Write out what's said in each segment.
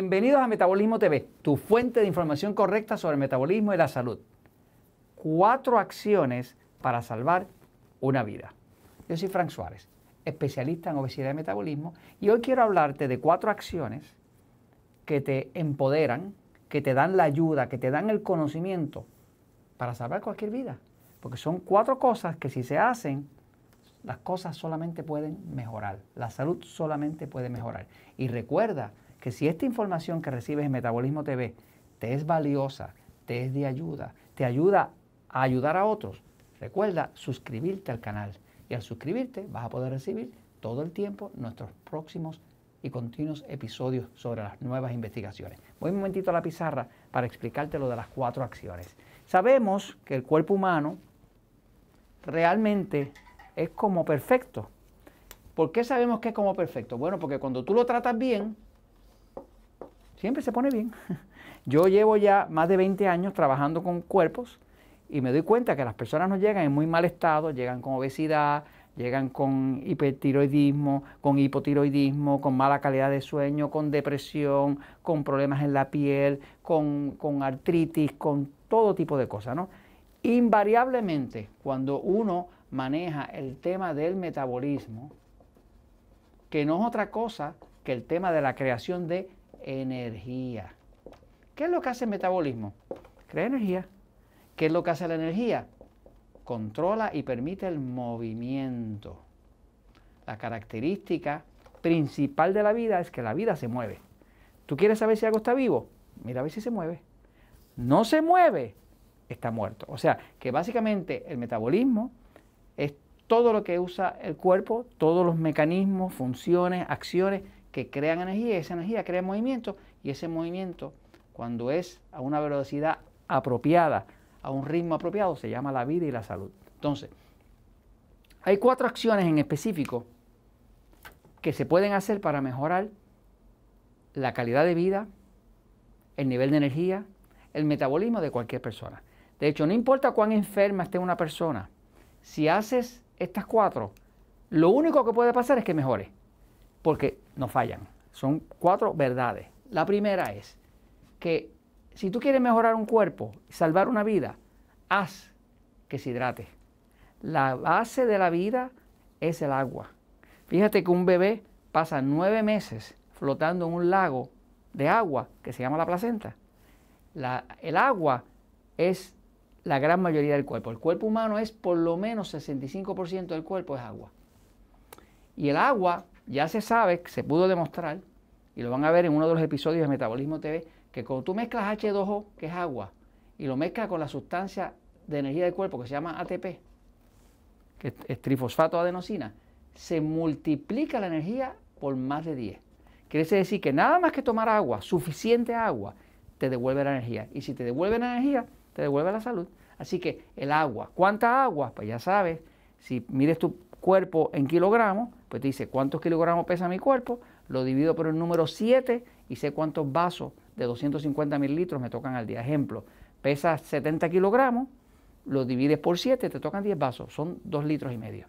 Bienvenidos a Metabolismo TV, tu fuente de información correcta sobre el metabolismo y la salud. Cuatro acciones para salvar una vida. Yo soy Frank Suárez, especialista en obesidad y metabolismo, y hoy quiero hablarte de cuatro acciones que te empoderan, que te dan la ayuda, que te dan el conocimiento para salvar cualquier vida. Porque son cuatro cosas que si se hacen, las cosas solamente pueden mejorar. La salud solamente puede mejorar. Y recuerda, que si esta información que recibes en Metabolismo TV te es valiosa, te es de ayuda, te ayuda a ayudar a otros, recuerda suscribirte al canal. Y al suscribirte vas a poder recibir todo el tiempo nuestros próximos y continuos episodios sobre las nuevas investigaciones. Voy un momentito a la pizarra para explicarte lo de las cuatro acciones. Sabemos que el cuerpo humano realmente es como perfecto. ¿Por qué sabemos que es como perfecto? Bueno, porque cuando tú lo tratas bien, siempre se pone bien. Yo llevo ya más de 20 años trabajando con cuerpos y me doy cuenta que las personas no llegan en muy mal estado, llegan con obesidad, llegan con hipertiroidismo, con hipotiroidismo, con mala calidad de sueño, con depresión, con problemas en la piel, con, con artritis, con todo tipo de cosas, ¿no? Invariablemente, cuando uno maneja el tema del metabolismo, que no es otra cosa que el tema de la creación de energía. ¿Qué es lo que hace el metabolismo? Crea energía. ¿Qué es lo que hace la energía? Controla y permite el movimiento. La característica principal de la vida es que la vida se mueve. ¿Tú quieres saber si algo está vivo? Mira a ver si se mueve. No se mueve, está muerto. O sea, que básicamente el metabolismo es todo lo que usa el cuerpo, todos los mecanismos, funciones, acciones que crean energía, esa energía crea movimiento y ese movimiento, cuando es a una velocidad apropiada, a un ritmo apropiado, se llama la vida y la salud. Entonces, hay cuatro acciones en específico que se pueden hacer para mejorar la calidad de vida, el nivel de energía, el metabolismo de cualquier persona. De hecho, no importa cuán enferma esté una persona, si haces estas cuatro, lo único que puede pasar es que mejore porque no fallan. Son cuatro verdades. La primera es que si tú quieres mejorar un cuerpo salvar una vida, haz que se hidrate. La base de la vida es el agua. Fíjate que un bebé pasa nueve meses flotando en un lago de agua que se llama la placenta. el agua es la gran mayoría del cuerpo. El cuerpo humano es por lo menos 65% del cuerpo es agua. Y el agua ya se sabe, se pudo demostrar, y lo van a ver en uno de los episodios de Metabolismo TV, que cuando tú mezclas H2O, que es agua, y lo mezclas con la sustancia de energía del cuerpo que se llama ATP, que es trifosfato adenosina, se multiplica la energía por más de 10. Quiere decir que nada más que tomar agua, suficiente agua, te devuelve la energía. Y si te devuelve la energía, te devuelve la salud. Así que el agua, ¿cuánta agua? Pues ya sabes, si mides tu cuerpo en kilogramos, pues dice cuántos kilogramos pesa mi cuerpo, lo divido por el número 7 y sé cuántos vasos de 250 mililitros me tocan al día. Ejemplo, pesa 70 kilogramos, lo divides por 7, te tocan 10 vasos, son 2 litros y medio,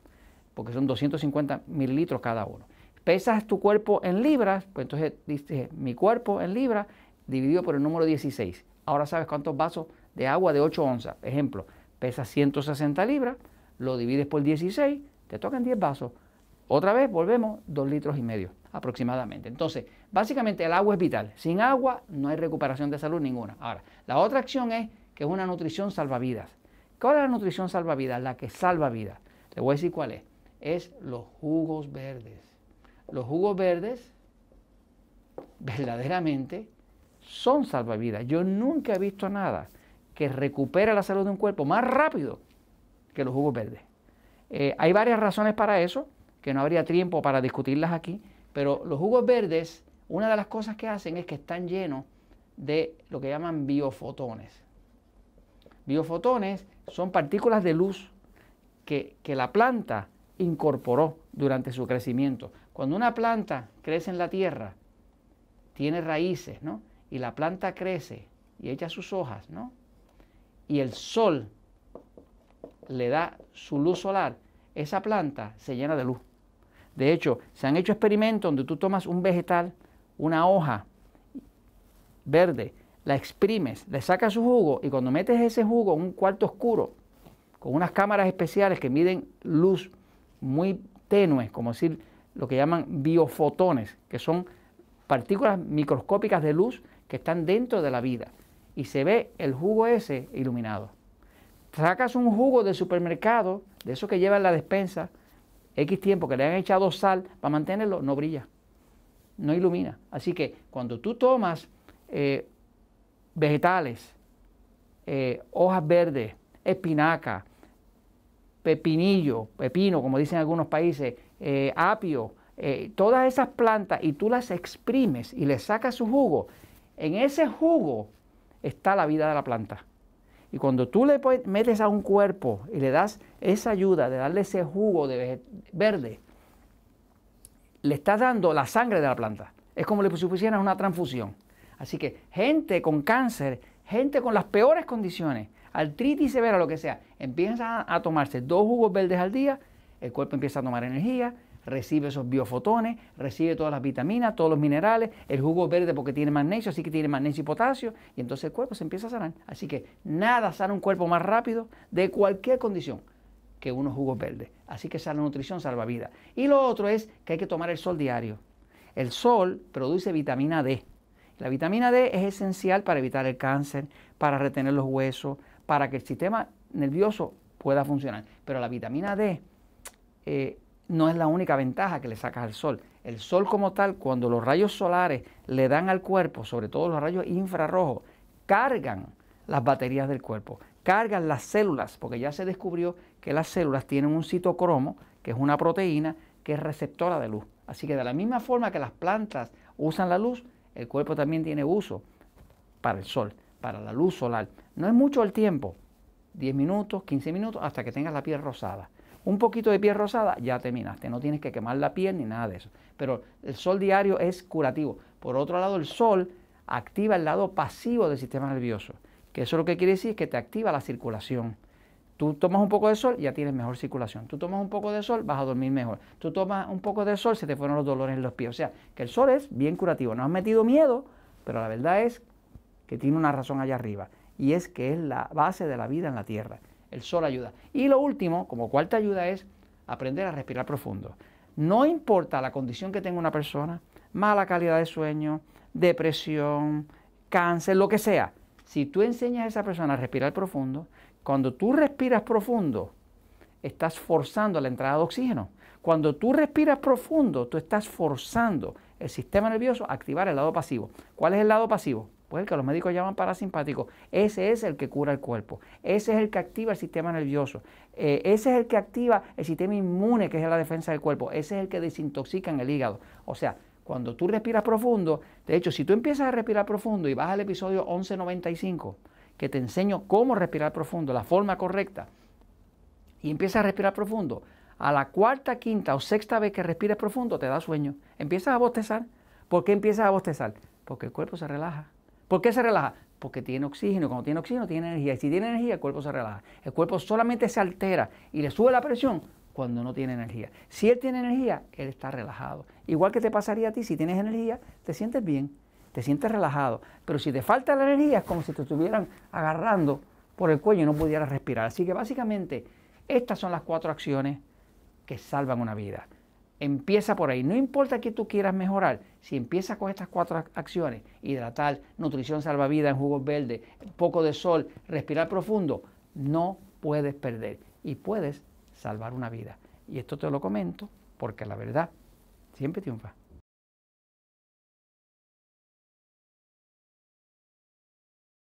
porque son 250 mililitros cada uno. Pesas tu cuerpo en libras, pues entonces dice mi cuerpo en libras dividido por el número 16. Ahora sabes cuántos vasos de agua de 8 onzas. Ejemplo, pesa 160 libras, lo divides por 16, te tocan 10 vasos. Otra vez volvemos, 2 litros y medio aproximadamente. Entonces, básicamente el agua es vital. Sin agua no hay recuperación de salud ninguna. Ahora, la otra acción es que es una nutrición salvavidas. ¿Cuál es la nutrición salvavidas? La que salva vidas. Le voy a decir cuál es. Es los jugos verdes. Los jugos verdes verdaderamente son salvavidas. Yo nunca he visto nada que recupere la salud de un cuerpo más rápido que los jugos verdes. Eh, hay varias razones para eso, que no habría tiempo para discutirlas aquí, pero los jugos verdes, una de las cosas que hacen es que están llenos de lo que llaman biofotones. Biofotones son partículas de luz que, que la planta incorporó durante su crecimiento. Cuando una planta crece en la tierra, tiene raíces, ¿no? Y la planta crece y echa sus hojas, ¿no? Y el sol le da su luz solar, esa planta se llena de luz. De hecho, se han hecho experimentos donde tú tomas un vegetal, una hoja, verde, la exprimes, le sacas su jugo y cuando metes ese jugo en un cuarto oscuro, con unas cámaras especiales que miden luz muy tenue, como decir lo que llaman biofotones, que son partículas microscópicas de luz que están dentro de la vida. Y se ve el jugo ese iluminado. Sacas un jugo de supermercado, de eso que lleva en la despensa, X tiempo que le han echado sal para mantenerlo, no brilla, no ilumina. Así que cuando tú tomas eh, vegetales, eh, hojas verdes, espinaca, pepinillo, pepino, como dicen algunos países, eh, apio, todas esas plantas y tú las exprimes y le sacas su jugo, en ese jugo está la vida de la planta. Y cuando tú le metes a un cuerpo y le das esa ayuda de darle ese jugo de verde, le estás dando la sangre de la planta. Es como si pusieras una transfusión. Así que gente con cáncer, gente con las peores condiciones, artritis severa, lo que sea, empiezan a tomarse dos jugos verdes al día, el cuerpo empieza a tomar energía, recibe esos biofotones, recibe todas las vitaminas, todos los minerales, el jugo verde porque tiene magnesio, así que tiene magnesio y potasio, y entonces el cuerpo se empieza a sanar. Así que nada sana un cuerpo más rápido de cualquier condición que unos jugos verdes. Así que la nutrición salva vida. Y lo otro es que hay que tomar el sol diario. El sol produce vitamina D. La vitamina D es esencial para evitar el cáncer, para retener los huesos, para que el sistema nervioso pueda funcionar. Pero la vitamina D eh, no es la única ventaja que le sacas al sol. El sol como tal, cuando los rayos solares le dan al cuerpo, sobre todo los rayos infrarrojos, cargan las baterías del cuerpo, cargan las células, porque ya se descubrió que las células tienen un citocromo, que es una proteína que es receptora de luz. Así que de la misma forma que las plantas usan la luz, el cuerpo también tiene uso para el sol, para la luz solar. No es mucho el tiempo, 10 minutos, 15 minutos, hasta que tengas la piel rosada un poquito de piel rosada, ya terminaste. No tienes que quemar la piel ni nada de eso. Pero el sol diario es curativo. Por otro lado, el sol activa el lado pasivo del sistema nervioso. Que eso lo que quiere decir es que te activa la circulación. Tú tomas un poco de sol, ya tienes mejor circulación. Tú tomas un poco de sol, vas a dormir mejor. Tú tomas un poco de sol, se te fueron los dolores en los pies. O sea, que el sol es bien curativo. No has metido miedo, pero la verdad es que tiene una razón allá arriba. Y es que es la base de la vida en la tierra. El sol ayuda. Y lo último, como cuarta ayuda, es aprender a respirar profundo. No importa la condición que tenga una persona, mala calidad de sueño, depresión, cáncer, lo que sea. Si tú enseñas a esa persona a respirar profundo, cuando tú respiras profundo, estás forzando la entrada de oxígeno. Cuando tú respiras profundo, tú estás forzando el sistema nervioso a activar el lado pasivo. ¿Cuál es el lado pasivo? Pues el que los médicos llaman parasimpático, ese es el que cura el cuerpo, ese es el que activa el sistema nervioso, eh, ese es el que activa el sistema inmune, que es la defensa del cuerpo, ese es el que desintoxica en el hígado. O sea, cuando tú respiras profundo, de hecho, si tú empiezas a respirar profundo y vas al episodio 1195, que te enseño cómo respirar profundo, la forma correcta, y empiezas a respirar profundo, a la cuarta, quinta o sexta vez que respires profundo te da sueño. Empiezas a bostezar. ¿Por qué empiezas a bostezar? Porque el cuerpo se relaja. ¿Por qué se relaja? Porque tiene oxígeno. Cuando tiene oxígeno, tiene energía. Y si tiene energía, el cuerpo se relaja. El cuerpo solamente se altera y le sube la presión cuando no tiene energía. Si él tiene energía, él está relajado. Igual que te pasaría a ti, si tienes energía, te sientes bien, te sientes relajado. Pero si te falta la energía, es como si te estuvieran agarrando por el cuello y no pudieras respirar. Así que básicamente, estas son las cuatro acciones que salvan una vida. Empieza por ahí. No importa que tú quieras mejorar, si empiezas con estas cuatro acciones, hidratar, nutrición salvavidas en jugos verdes, poco de sol, respirar profundo, no puedes perder y puedes salvar una vida. Y esto te lo comento porque la verdad siempre triunfa.